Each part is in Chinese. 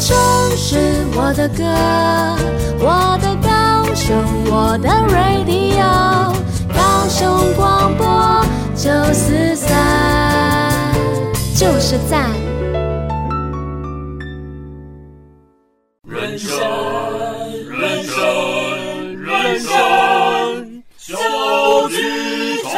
城市，我的歌，我的高雄，我的 radio，高雄广播九四三，就是赞。人生，人生，人生小剧场。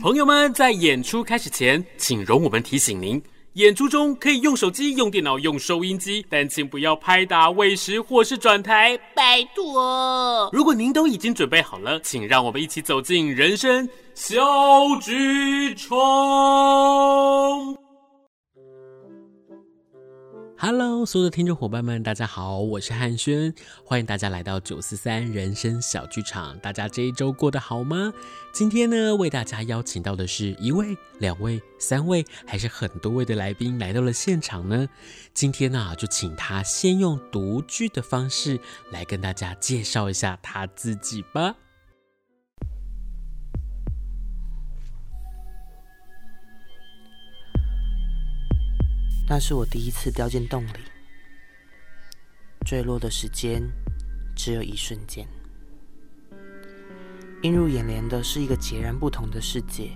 朋友们，在演出开始前，请容我们提醒您。演出中可以用手机、用电脑、用收音机，但请不要拍打、喂食或是转台，拜托。如果您都已经准备好了，请让我们一起走进人生小剧场。Hello，所有的听众伙伴们，大家好，我是汉轩，欢迎大家来到九四三人生小剧场。大家这一周过得好吗？今天呢，为大家邀请到的是一位、两位、三位，还是很多位的来宾来到了现场呢？今天呢，就请他先用独剧的方式来跟大家介绍一下他自己吧。那是我第一次掉进洞里，坠落的时间只有一瞬间。映入眼帘的是一个截然不同的世界。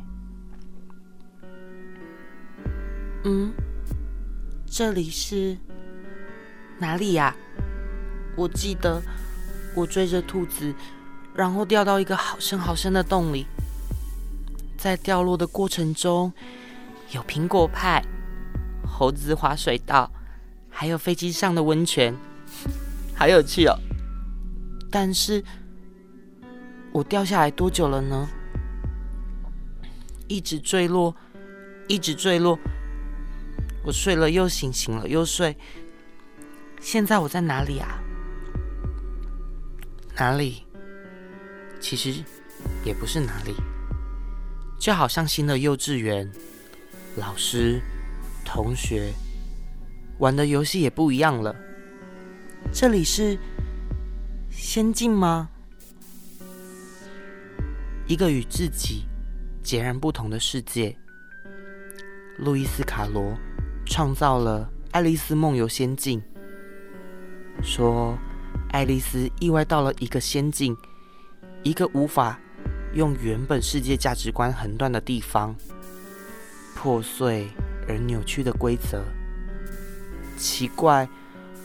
嗯，这里是哪里呀？我记得我追着兔子，然后掉到一个好深好深的洞里，在掉落的过程中有苹果派。猴子滑水道，还有飞机上的温泉，好有趣哦！但是，我掉下来多久了呢？一直坠落，一直坠落。我睡了又醒，醒了又睡。现在我在哪里啊？哪里？其实也不是哪里，就好像新的幼稚园，老师。同学玩的游戏也不一样了。这里是仙境吗？一个与自己截然不同的世界。路易斯·卡罗创造了《爱丽丝梦游仙境》，说爱丽丝意外到了一个仙境，一个无法用原本世界价值观横断的地方，破碎。而扭曲的规则，奇怪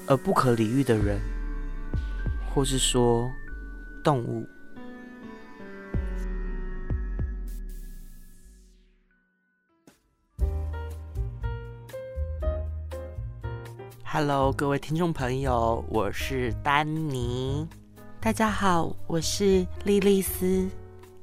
而不可理喻的人，或是说动物。Hello，各位听众朋友，我是丹尼。大家好，我是莉莉丝。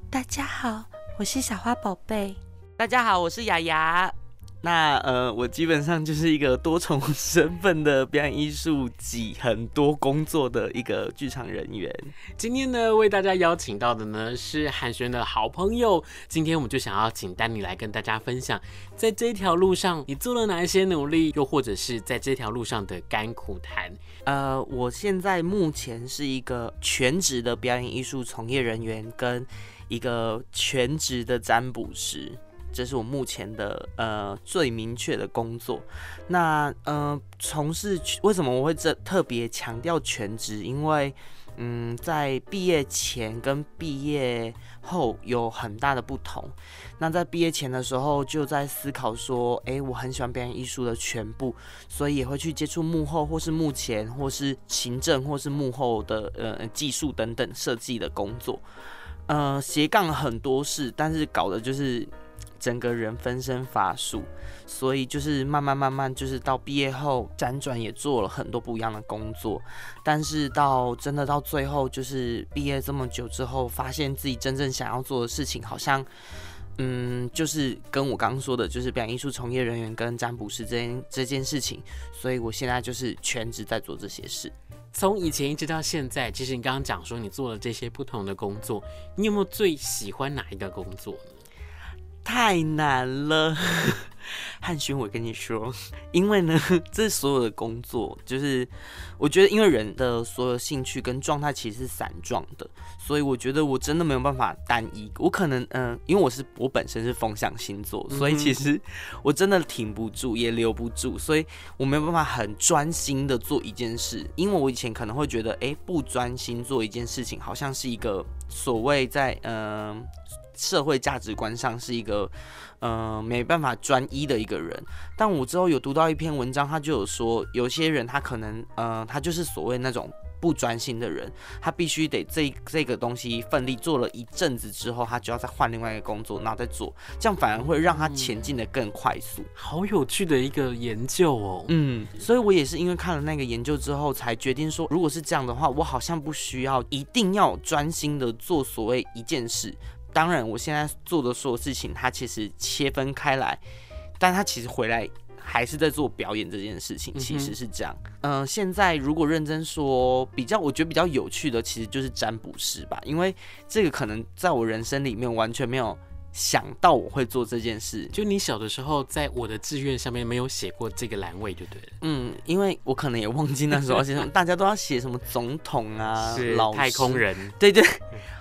大家好，我是小花宝贝。大家好，我是雅雅。那呃，我基本上就是一个多重身份的表演艺术及很多工作的一个剧场人员。今天呢，为大家邀请到的呢是汉轩的好朋友。今天我们就想要请丹尼来跟大家分享，在这条路上你做了哪一些努力，又或者是在这条路上的甘苦谈。呃，我现在目前是一个全职的表演艺术从业人员，跟一个全职的占卜师。这是我目前的呃最明确的工作。那呃，从事为什么我会这特别强调全职？因为嗯，在毕业前跟毕业后有很大的不同。那在毕业前的时候，就在思考说，哎，我很喜欢表演艺术的全部，所以也会去接触幕后，或是幕前，或是行政，或是幕后的呃技术等等设计的工作。呃，斜杠很多事，但是搞的就是。整个人分身乏术，所以就是慢慢慢慢，就是到毕业后辗转也做了很多不一样的工作，但是到真的到最后，就是毕业这么久之后，发现自己真正想要做的事情，好像，嗯，就是跟我刚刚说的，就是表演艺术从业人员跟占卜师这件这件事情，所以我现在就是全职在做这些事。从以前一直到现在，其实你刚刚讲说你做了这些不同的工作，你有没有最喜欢哪一个工作呢？太难了，汉轩，我跟你说，因为呢，这所有的工作，就是我觉得，因为人的所有兴趣跟状态其实是散状的，所以我觉得我真的没有办法单一。我可能，嗯、呃，因为我是我本身是风象星座，所以其实我真的挺不住，也留不住，所以我没有办法很专心的做一件事。因为我以前可能会觉得，哎、欸，不专心做一件事情，好像是一个所谓在，嗯、呃。社会价值观上是一个，呃，没办法专一的一个人。但我之后有读到一篇文章，他就有说，有些人他可能，呃，他就是所谓那种不专心的人，他必须得这这个东西奋力做了一阵子之后，他就要再换另外一个工作，然后再做，这样反而会让他前进的更快速。嗯，好有趣的一个研究哦。嗯，所以我也是因为看了那个研究之后，才决定说，如果是这样的话，我好像不需要一定要专心的做所谓一件事。当然，我现在做的所有事情，它其实切分开来，但它其实回来还是在做表演这件事情，其实是这样。嗯、呃，现在如果认真说，比较我觉得比较有趣的，其实就是占卜师吧，因为这个可能在我人生里面完全没有。想到我会做这件事，就你小的时候，在我的志愿上面没有写过这个栏位，就对了。嗯，因为我可能也忘记那时候写什么，大家都要写什么总统啊，是老太空人，对对，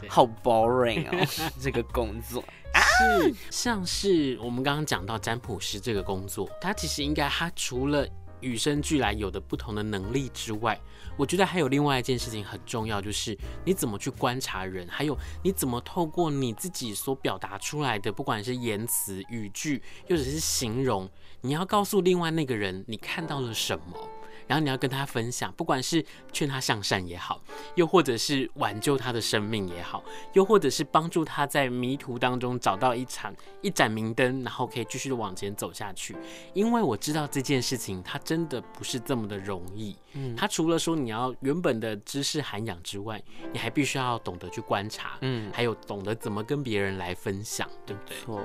对好 boring 哦，这个工作。是，像是我们刚刚讲到占卜师这个工作，它其实应该，它除了与生俱来有的不同的能力之外，我觉得还有另外一件事情很重要，就是你怎么去观察人，还有你怎么透过你自己所表达出来的，不管是言辞、语句，又或者是形容，你要告诉另外那个人你看到了什么。然后你要跟他分享，不管是劝他向善也好，又或者是挽救他的生命也好，又或者是帮助他在迷途当中找到一盏一盏明灯，然后可以继续的往前走下去。因为我知道这件事情，它真的不是这么的容易。嗯，它除了说你要原本的知识涵养之外，你还必须要懂得去观察，嗯，还有懂得怎么跟别人来分享，对不对？错，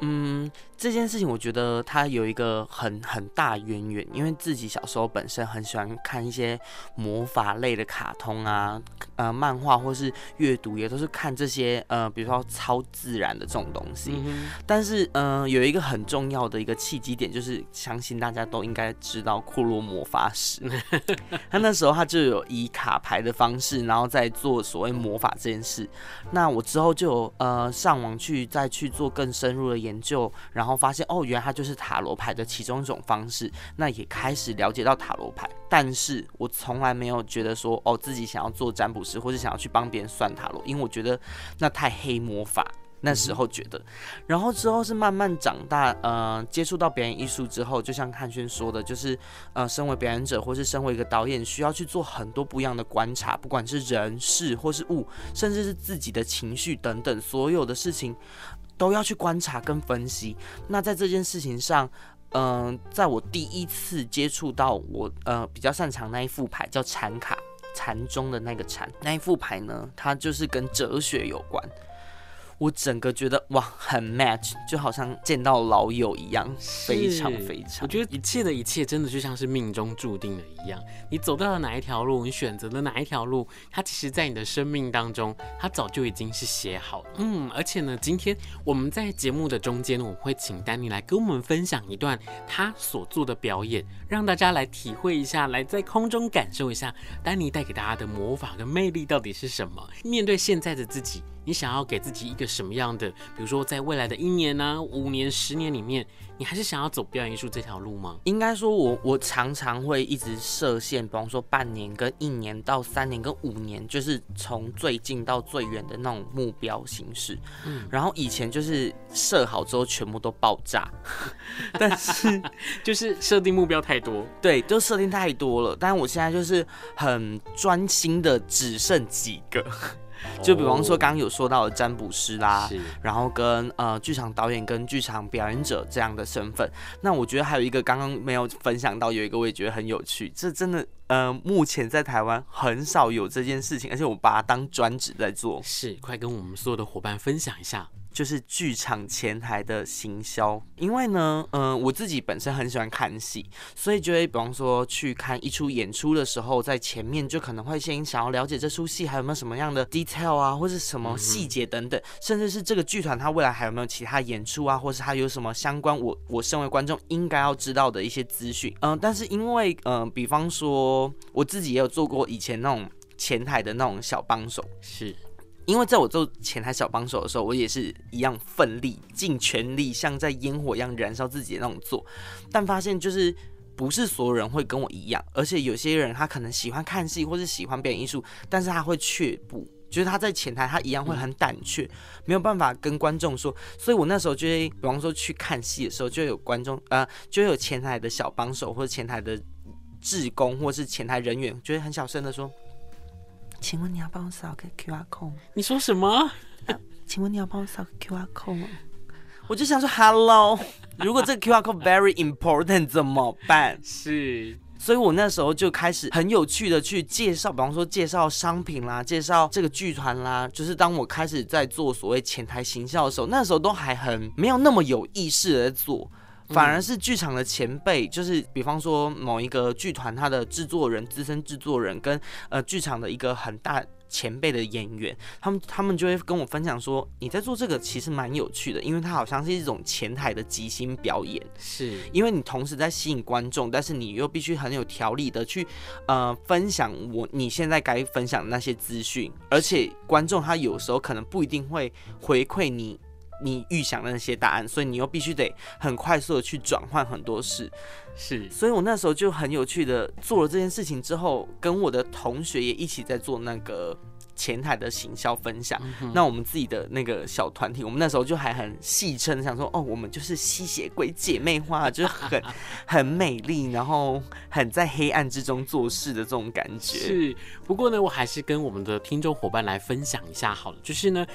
嗯，这件事情我觉得它有一个很很大渊源，因为自己小时候本身。很喜欢看一些魔法类的卡通啊，呃，漫画或是阅读，也都是看这些呃，比如说超自然的这种东西。嗯、但是，嗯、呃，有一个很重要的一个契机点，就是相信大家都应该知道库洛魔法使。他那时候他就有以卡牌的方式，然后再做所谓魔法这件事。那我之后就有呃上网去再去做更深入的研究，然后发现哦，原来它就是塔罗牌的其中一种方式。那也开始了解到塔罗。牌，但是我从来没有觉得说哦，自己想要做占卜师，或是想要去帮别人算塔罗，因为我觉得那太黑魔法。那时候觉得，然后之后是慢慢长大，呃，接触到表演艺术之后，就像汉轩说的，就是呃，身为表演者，或是身为一个导演，需要去做很多不一样的观察，不管是人事或是物，甚至是自己的情绪等等，所有的事情都要去观察跟分析。那在这件事情上。嗯、在我第一次接触到我呃比较擅长那一副牌叫禅卡，禅中的那个禅，那一副牌呢，它就是跟哲学有关。我整个觉得哇，很 match，就好像见到老友一样，非常非常。我觉得一切的一切真的就像是命中注定的一样。你走到了哪一条路，你选择了哪一条路，它其实，在你的生命当中，它早就已经是写好了。嗯，而且呢，今天我们在节目的中间，我会请丹尼来跟我们分享一段他所做的表演，让大家来体会一下，来在空中感受一下丹尼带给大家的魔法跟魅力到底是什么。面对现在的自己。你想要给自己一个什么样的，比如说在未来的一年呢、五年、十年里面，你还是想要走表演艺术这条路吗？应该说我，我我常常会一直设限，比方说半年、跟一年到三年、跟五年，就是从最近到最远的那种目标形式。嗯，然后以前就是设好之后全部都爆炸，但是 就是设定目标太多，对，就设定太多了。但我现在就是很专心的，只剩几个。就比方说，刚刚有说到的占卜师啦，然后跟呃剧场导演跟剧场表演者这样的身份。那我觉得还有一个刚刚没有分享到，有一个我也觉得很有趣，这真的呃目前在台湾很少有这件事情，而且我把它当专职在做。是，快跟我们所有的伙伴分享一下。就是剧场前台的行销，因为呢，嗯、呃，我自己本身很喜欢看戏，所以就会比方说去看一出演出的时候，在前面就可能会先想要了解这出戏还有没有什么样的 detail 啊，或是什么细节等等，甚至是这个剧团它未来还有没有其他演出啊，或是它有什么相关我我身为观众应该要知道的一些资讯。嗯、呃，但是因为嗯、呃，比方说我自己也有做过以前那种前台的那种小帮手，是。因为在我做前台小帮手的时候，我也是一样奋力、尽全力，像在烟火一样燃烧自己的那种做，但发现就是不是所有人会跟我一样，而且有些人他可能喜欢看戏或是喜欢表演艺术，但是他会却步，就是他在前台他一样会很胆怯，没有办法跟观众说，所以我那时候就会，比方说去看戏的时候，就有观众呃，就有前台的小帮手或者前台的志工或是前台人员，就会很小声的说。请问你要帮我扫个 QR code？你说什么？啊、请问你要帮我扫个 QR code 吗？我就想说，Hello，如果这个 QR code very important 怎么办？是，所以我那时候就开始很有趣的去介绍，比方说介绍商品啦，介绍这个剧团啦。就是当我开始在做所谓前台行销的时候，那时候都还很没有那么有意识的在做。反而是剧场的前辈，就是比方说某一个剧团，他的制作人、资深制作人跟呃剧场的一个很大前辈的演员，他们他们就会跟我分享说，你在做这个其实蛮有趣的，因为它好像是一种前台的即兴表演，是。因为你同时在吸引观众，但是你又必须很有条理的去呃分享我你现在该分享的那些资讯，而且观众他有时候可能不一定会回馈你。你预想的那些答案，所以你又必须得很快速的去转换很多事，是，所以我那时候就很有趣的做了这件事情之后，跟我的同学也一起在做那个前台的行销分享。嗯、那我们自己的那个小团体，我们那时候就还很戏称，想说哦，我们就是吸血鬼姐妹花，就是很 很美丽，然后很在黑暗之中做事的这种感觉。是，不过呢，我还是跟我们的听众伙伴来分享一下好了，就是呢。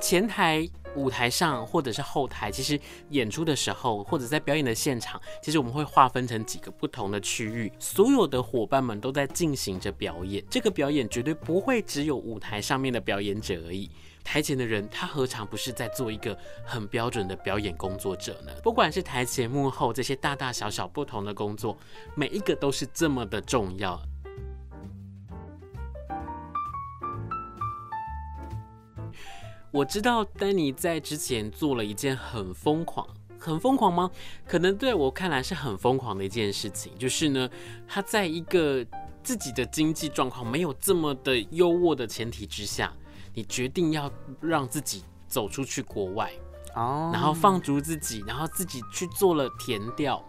前台、舞台上或者是后台，其实演出的时候或者在表演的现场，其实我们会划分成几个不同的区域，所有的伙伴们都在进行着表演。这个表演绝对不会只有舞台上面的表演者而已，台前的人他何尝不是在做一个很标准的表演工作者呢？不管是台前幕后这些大大小小不同的工作，每一个都是这么的重要。我知道丹尼在之前做了一件很疯狂、很疯狂吗？可能对我看来是很疯狂的一件事情，就是呢，他在一个自己的经济状况没有这么的优渥的前提之下，你决定要让自己走出去国外，哦，然后放逐自己，然后自己去做了填调。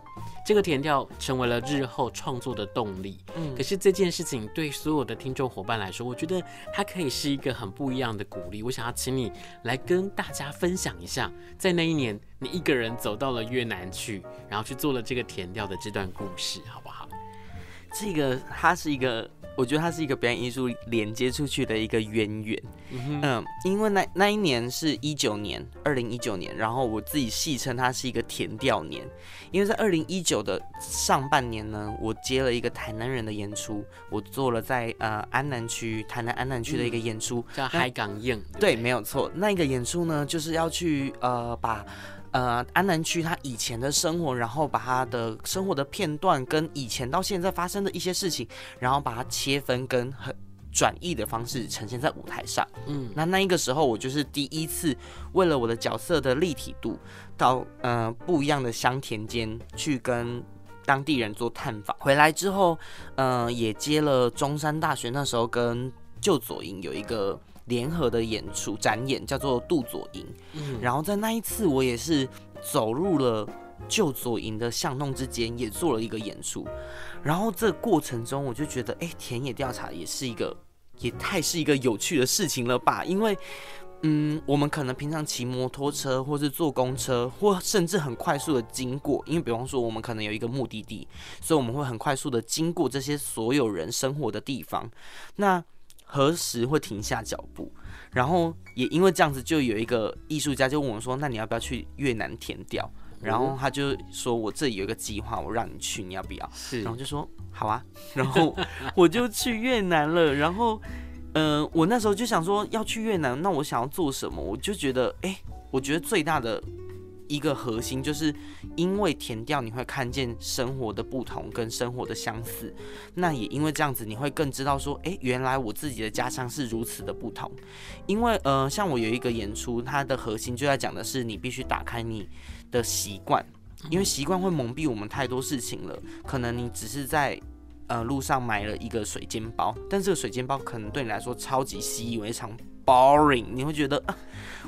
这个甜调成为了日后创作的动力。嗯，可是这件事情对所有的听众伙伴来说，我觉得它可以是一个很不一样的鼓励。我想要请你来跟大家分享一下，在那一年你一个人走到了越南去，然后去做了这个甜调的这段故事，好不好？这个它是一个。我觉得它是一个表演艺术连接出去的一个渊源，嗯，嗯，因为那那一年是一九年，二零一九年，然后我自己戏称它是一个甜调年，因为在二零一九的上半年呢，我接了一个台南人的演出，我做了在呃安南区台南安南区的一个演出，叫海港映，对，没有错，那个演出呢就是要去呃把。呃，安南区他以前的生活，然后把他的生活的片段跟以前到现在发生的一些事情，然后把它切分跟很转译的方式呈现在舞台上。嗯，那那一个时候我就是第一次为了我的角色的立体度，到呃不一样的乡田间去跟当地人做探访。回来之后，嗯、呃，也接了中山大学那时候跟旧左营有一个。联合的演出展演叫做杜左营，嗯，然后在那一次我也是走入了旧左营的巷弄之间，也做了一个演出。然后这过程中，我就觉得，哎，田野调查也是一个，也太是一个有趣的事情了吧？因为，嗯，我们可能平常骑摩托车，或是坐公车，或甚至很快速的经过，因为比方说我们可能有一个目的地，所以我们会很快速的经过这些所有人生活的地方。那何时会停下脚步？然后也因为这样子，就有一个艺术家就问我说：“那你要不要去越南填调？”然后他就说：“我这里有一个计划，我让你去，你要不要？”是。然后就说：“好啊。” 然后我就去越南了。然后，嗯、呃，我那时候就想说要去越南，那我想要做什么？我就觉得，哎，我觉得最大的一个核心，就是因为填掉你会看见生活的不同跟生活的相似，那也因为这样子，你会更知道说，诶，原来我自己的家乡是如此的不同。因为呃，像我有一个演出，它的核心就在讲的是，你必须打开你的习惯，因为习惯会蒙蔽我们太多事情了。可能你只是在。呃，路上买了一个水煎包，但这个水煎包可能对你来说超级习以为常，boring。你会觉得，啊，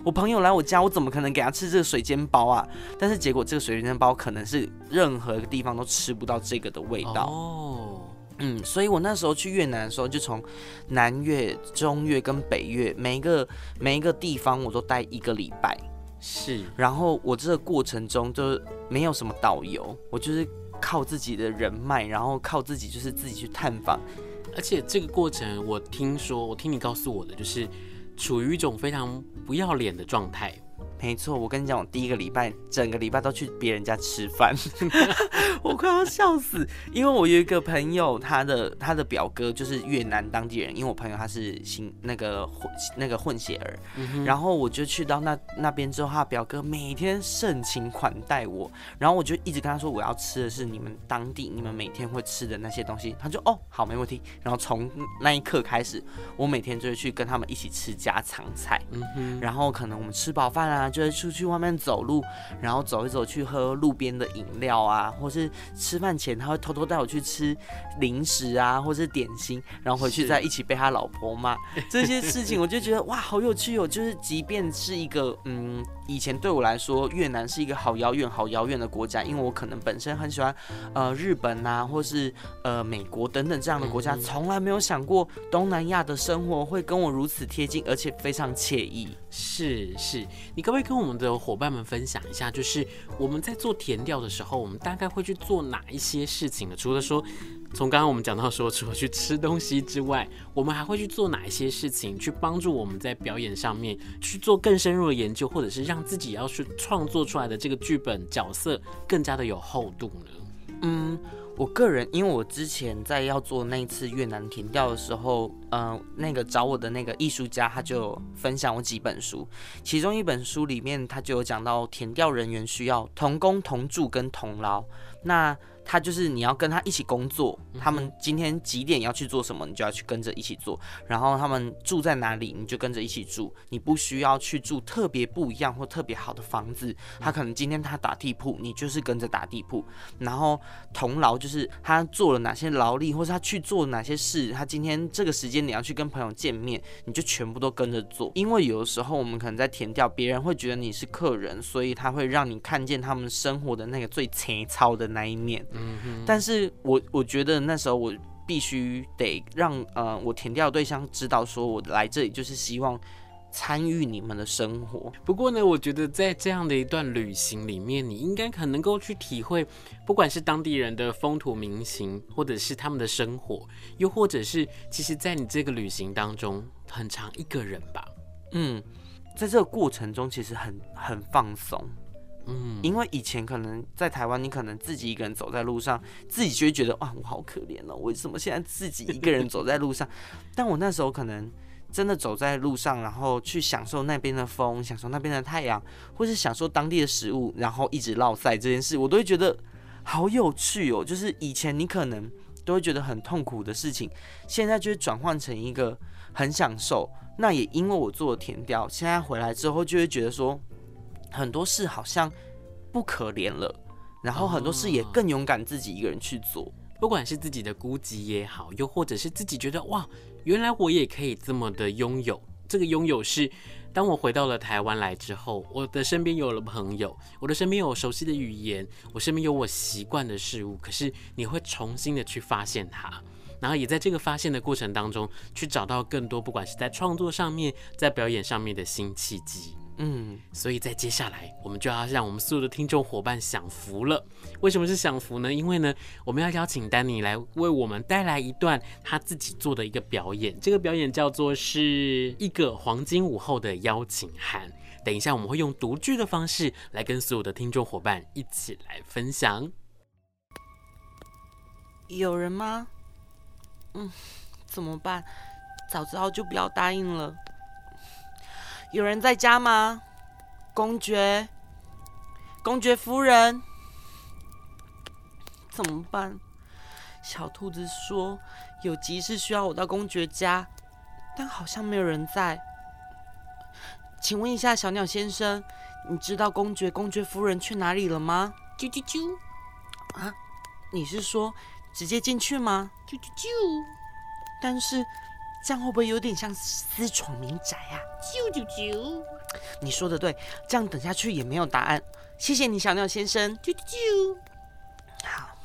我朋友来我家，我怎么可能给他吃这个水煎包啊？但是结果这个水煎包可能是任何一个地方都吃不到这个的味道。哦，嗯，所以我那时候去越南的时候，就从南越、中越跟北越每一个每一个地方我都待一个礼拜。是，然后我这个过程中就没有什么导游，我就是。靠自己的人脉，然后靠自己就是自己去探访，而且这个过程我听说，我听你告诉我的，就是处于一种非常不要脸的状态。没错，我跟你讲，我第一个礼拜，整个礼拜都去别人家吃饭，我快要笑死。因为我有一个朋友，他的他的表哥就是越南当地人，因为我朋友他是新那个混那个混血儿，嗯、然后我就去到那那边之后，他表哥每天盛情款待我，然后我就一直跟他说，我要吃的是你们当地你们每天会吃的那些东西，他就哦好没问题。然后从那一刻开始，我每天就会去跟他们一起吃家常菜，嗯哼，然后可能我们吃饱饭啊。就会出去外面走路，然后走一走去喝路边的饮料啊，或是吃饭前他会偷偷带我去吃零食啊，或是点心，然后回去再一起被他老婆骂这些事情，我就觉得哇，好有趣哦！就是即便是一个嗯。以前对我来说，越南是一个好遥远、好遥远的国家，因为我可能本身很喜欢，呃，日本啊，或是呃美国等等这样的国家，从来没有想过东南亚的生活会跟我如此贴近，而且非常惬意。是是，你可不可以跟我们的伙伴们分享一下，就是我们在做填调的时候，我们大概会去做哪一些事情呢？除了说。从刚刚我们讲到说，除了去吃东西之外，我们还会去做哪一些事情，去帮助我们在表演上面去做更深入的研究，或者是让自己要去创作出来的这个剧本角色更加的有厚度呢？嗯，我个人，因为我之前在要做那一次越南填调的时候，呃，那个找我的那个艺术家，他就分享我几本书，其中一本书里面他就有讲到填调人员需要同工同住跟同劳，那。他就是你要跟他一起工作，他们今天几点要去做什么，你就要去跟着一起做。然后他们住在哪里，你就跟着一起住。你不需要去住特别不一样或特别好的房子。他可能今天他打地铺，你就是跟着打地铺。然后同劳就是他做了哪些劳力，或是他去做哪些事。他今天这个时间你要去跟朋友见面，你就全部都跟着做。因为有的时候我们可能在填掉，别人会觉得你是客人，所以他会让你看见他们生活的那个最粗糙的那一面。但是我我觉得那时候我必须得让呃我填掉的对象知道，说我来这里就是希望参与你们的生活。不过呢，我觉得在这样的一段旅行里面，你应该很能够去体会，不管是当地人的风土民情，或者是他们的生活，又或者是其实，在你这个旅行当中，很长一个人吧。嗯，在这个过程中，其实很很放松。嗯，因为以前可能在台湾，你可能自己一个人走在路上，自己就会觉得哇，我好可怜哦，为什么现在自己一个人走在路上？但我那时候可能真的走在路上，然后去享受那边的风，享受那边的太阳，或是享受当地的食物，然后一直落赛这件事，我都会觉得好有趣哦。就是以前你可能都会觉得很痛苦的事情，现在就会转换成一个很享受。那也因为我做了田调，现在回来之后就会觉得说。很多事好像不可怜了，然后很多事也更勇敢自己一个人去做，不管是自己的孤寂也好，又或者是自己觉得哇，原来我也可以这么的拥有。这个拥有是，当我回到了台湾来之后，我的身边有了朋友，我的身边有熟悉的语言，我身边有我习惯的事物。可是你会重新的去发现它，然后也在这个发现的过程当中，去找到更多，不管是在创作上面，在表演上面的新契机。嗯，所以在接下来，我们就要让我们所有的听众伙伴享福了。为什么是享福呢？因为呢，我们要邀请丹尼来为我们带来一段他自己做的一个表演。这个表演叫做是一个黄金午后的邀请函。等一下，我们会用独剧的方式来跟所有的听众伙伴一起来分享。有人吗？嗯，怎么办？早知道就不要答应了。有人在家吗？公爵，公爵夫人，怎么办？小兔子说有急事需要我到公爵家，但好像没有人在。请问一下，小鸟先生，你知道公爵、公爵夫人去哪里了吗？啾啾啾！啊，你是说直接进去吗？啾啾啾！但是这样会不会有点像私闯民宅啊？啾啾啾！你说的对，这样等下去也没有答案。谢谢你，小鸟先生。啾啾啾！好，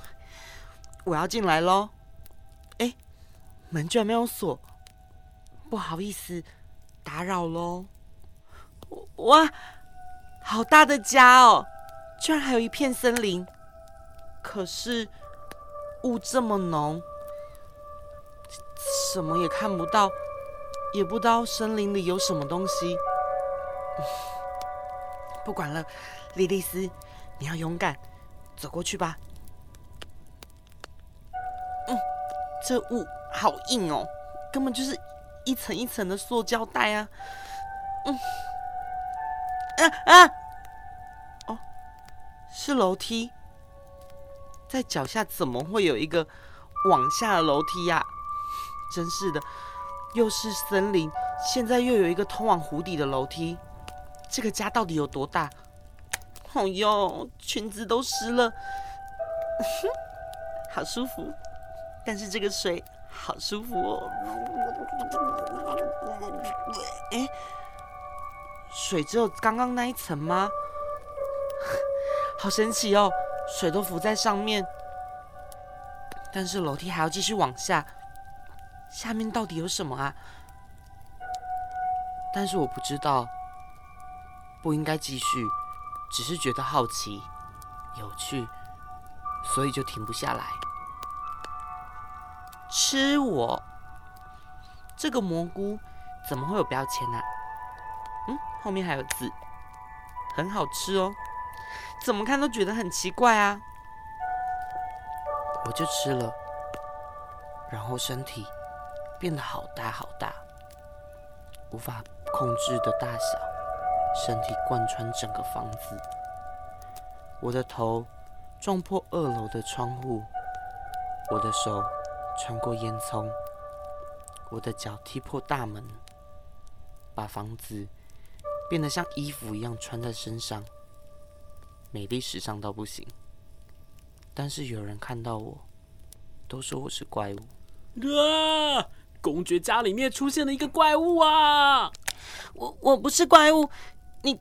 我要进来喽。哎，门居然没有锁，不好意思，打扰喽。哇，好大的家哦！居然还有一片森林，可是雾这么浓，什么也看不到，也不知道森林里有什么东西。不管了，莉莉丝，你要勇敢，走过去吧。嗯，这雾好硬哦，根本就是一层一层的塑胶袋啊。嗯，啊啊！哦，是楼梯，在脚下怎么会有一个往下的楼梯呀？真是的，又是森林，现在又有一个通往湖底的楼梯。这个家到底有多大？哦哟，裙子都湿了，好舒服。但是这个水好舒服哦。哎，水只有刚刚那一层吗？好神奇哦，水都浮在上面。但是楼梯还要继续往下，下面到底有什么啊？但是我不知道。不应该继续，只是觉得好奇、有趣，所以就停不下来。吃我！这个蘑菇怎么会有标签呢？嗯，后面还有字，很好吃哦。怎么看都觉得很奇怪啊！我就吃了，然后身体变得好大好大，无法控制的大小。身体贯穿整个房子，我的头撞破二楼的窗户，我的手穿过烟囱，我的脚踢破大门，把房子变得像衣服一样穿在身上，美丽时尚到不行。但是有人看到我，都说我是怪物。啊！公爵家里面出现了一个怪物啊！我我不是怪物。你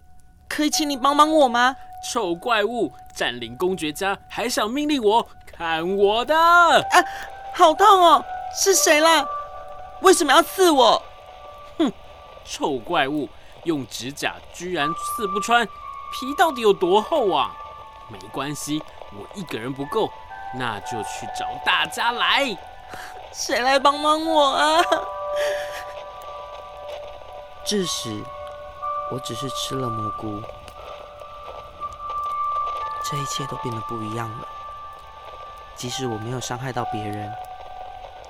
可以请你帮帮我吗？臭怪物占领公爵家，还想命令我看我的？啊，好痛哦！是谁啦？为什么要刺我？哼，臭怪物用指甲居然刺不穿，皮到底有多厚啊？没关系，我一个人不够，那就去找大家来。谁来帮帮我啊？这时。我只是吃了蘑菇，这一切都变得不一样了。即使我没有伤害到别人，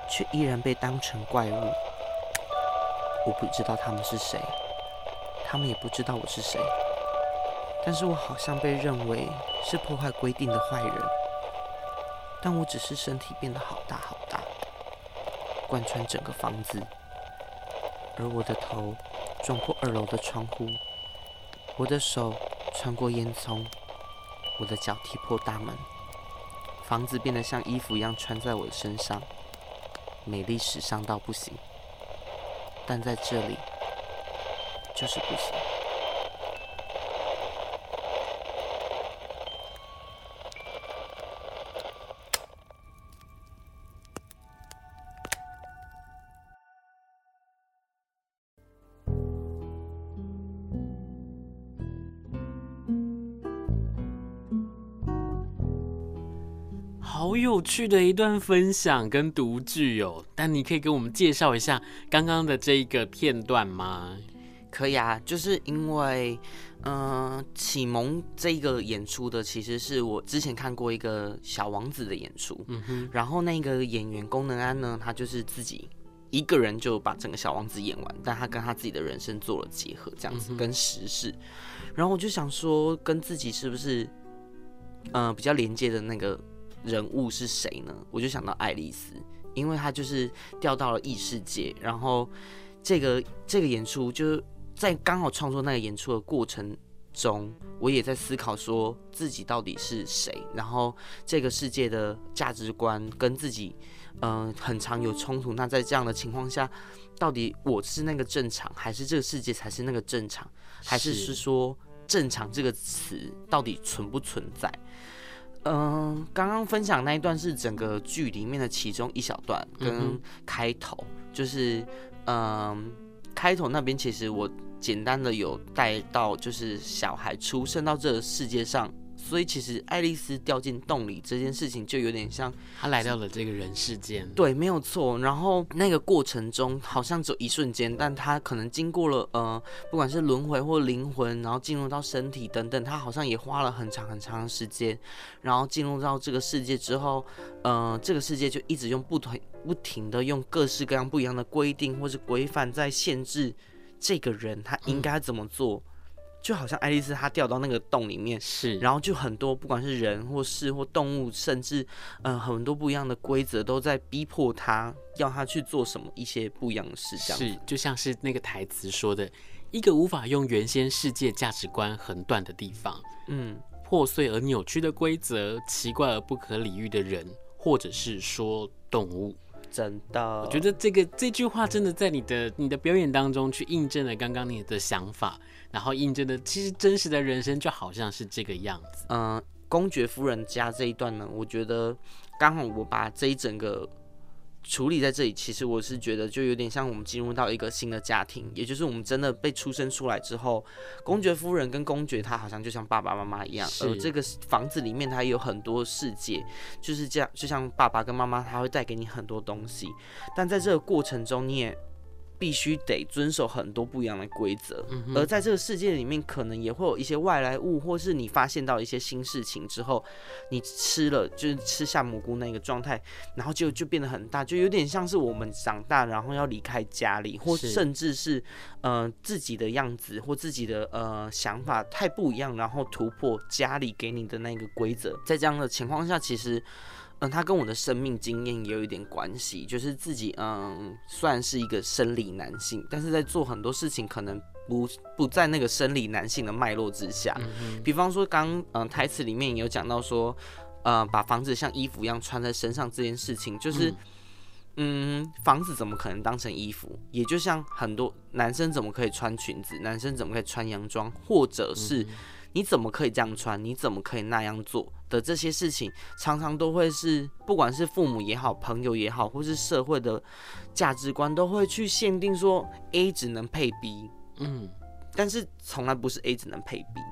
却依然被当成怪物。我不知道他们是谁，他们也不知道我是谁。但是我好像被认为是破坏规定的坏人。但我只是身体变得好大好大，贯穿整个房子，而我的头。撞破二楼的窗户，我的手穿过烟囱，我的脚踢破大门，房子变得像衣服一样穿在我的身上，美丽时尚到不行。但在这里，就是不行。好有趣的一段分享跟独剧哦，但你可以给我们介绍一下刚刚的这一个片段吗？可以啊，就是因为，嗯、呃，启蒙这个演出的其实是我之前看过一个小王子的演出，嗯哼，然后那个演员宫能安呢，他就是自己。一个人就把整个小王子演完，但他跟他自己的人生做了结合，这样子跟时事。然后我就想说，跟自己是不是嗯、呃、比较连接的那个人物是谁呢？我就想到爱丽丝，因为她就是掉到了异世界，然后这个这个演出就是在刚好创作那个演出的过程中，我也在思考说自己到底是谁，然后这个世界的价值观跟自己嗯、很常有冲突。那在这样的情况下，到底我是那个正常，还是这个世界才是那个正常，还是是说正常这个词到底存不存在？嗯，刚刚分享那一段是整个剧里面的其中一小段，跟开头，嗯、就是嗯，开头那边其实我简单的有带到，就是小孩出生到这个世界上。所以其实爱丽丝掉进洞里这件事情就有点像她来到了这个人世间，对，没有错。然后那个过程中好像只有一瞬间，但她可能经过了呃，不管是轮回或灵魂，然后进入到身体等等，她好像也花了很长很长的时间。然后进入到这个世界之后，呃，这个世界就一直用不同不停的用各式各样不一样的规定或是规范在限制这个人他应该怎么做。嗯就好像爱丽丝她掉到那个洞里面，是，然后就很多不管是人或事或动物，甚至嗯、呃、很多不一样的规则都在逼迫她，要她去做什么一些不一样的事，这样。是，就像是那个台词说的，一个无法用原先世界价值观横断的地方，嗯，破碎而扭曲的规则，奇怪而不可理喻的人，或者是说动物。真的，我觉得这个这句话真的在你的你的表演当中去印证了刚刚你的想法。然后印证的，其实真实的人生就好像是这个样子。嗯、呃，公爵夫人家这一段呢，我觉得刚好我把这一整个处理在这里，其实我是觉得就有点像我们进入到一个新的家庭，也就是我们真的被出生出来之后，公爵夫人跟公爵他好像就像爸爸妈妈一样，而这个房子里面它有很多世界，就是这样，就像爸爸跟妈妈他会带给你很多东西，但在这个过程中你也。必须得遵守很多不一样的规则，而在这个世界里面，可能也会有一些外来物，或是你发现到一些新事情之后，你吃了就是吃下蘑菇那个状态，然后就就变得很大，就有点像是我们长大然后要离开家里，或甚至是呃自己的样子或自己的呃想法太不一样，然后突破家里给你的那个规则，在这样的情况下，其实。嗯，他跟我的生命经验也有一点关系，就是自己嗯，算是一个生理男性，但是在做很多事情可能不不在那个生理男性的脉络之下。嗯、比方说刚嗯台词里面有讲到说，呃，把房子像衣服一样穿在身上这件事情，就是嗯，嗯，房子怎么可能当成衣服？也就像很多男生怎么可以穿裙子，男生怎么可以穿洋装，或者是。嗯你怎么可以这样穿？你怎么可以那样做的这些事情，常常都会是，不管是父母也好，朋友也好，或是社会的价值观，都会去限定说 A 只能配 B，嗯，但是从来不是 A 只能配 B，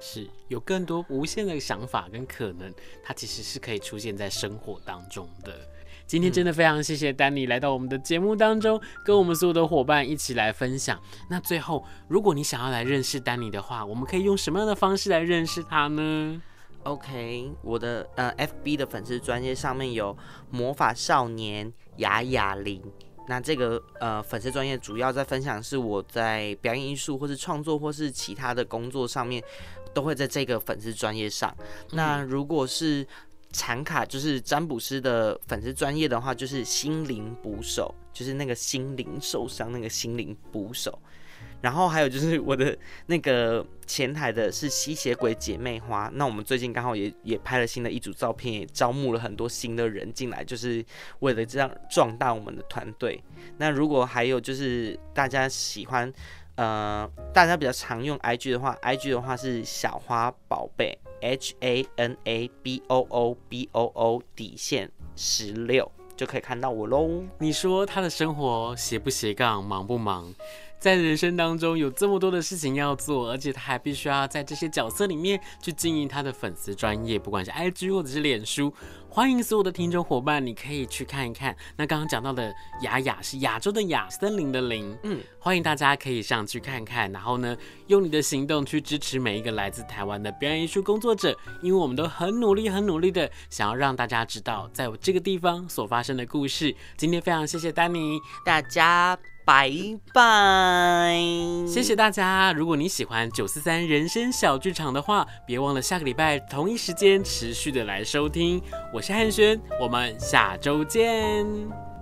是有更多无限的想法跟可能，它其实是可以出现在生活当中的。今天真的非常谢谢丹尼来到我们的节目当中，跟我们所有的伙伴一起来分享。那最后，如果你想要来认识丹尼的话，我们可以用什么样的方式来认识他呢？OK，我的呃 FB 的粉丝专业上面有魔法少年雅雅玲。那这个呃粉丝专业主要在分享是我在表演艺术或是创作或是其他的工作上面，都会在这个粉丝专业上。那如果是禅卡就是占卜师的粉丝专业的话，就是心灵捕手，就是那个心灵受伤那个心灵捕手。然后还有就是我的那个前台的是吸血鬼姐妹花。那我们最近刚好也也拍了新的一组照片，也招募了很多新的人进来，就是为了这样壮大我们的团队。那如果还有就是大家喜欢。呃，大家比较常用 IG 的话，IG 的话是小花宝贝 H A N A B O O B O O 底线十六就可以看到我喽。你说他的生活斜不斜杠，忙不忙？在人生当中有这么多的事情要做，而且他还必须要在这些角色里面去经营他的粉丝专业，不管是 IG 或者是脸书。欢迎所有的听众伙伴，你可以去看一看。那刚刚讲到的雅雅是亚洲的雅，森林的林，嗯，欢迎大家可以上去看看，然后呢，用你的行动去支持每一个来自台湾的表演艺术工作者，因为我们都很努力、很努力的想要让大家知道，在我这个地方所发生的故事。今天非常谢谢丹尼，大家。拜拜，谢谢大家。如果你喜欢九四三人生小剧场的话，别忘了下个礼拜同一时间持续的来收听。我是汉轩，我们下周见。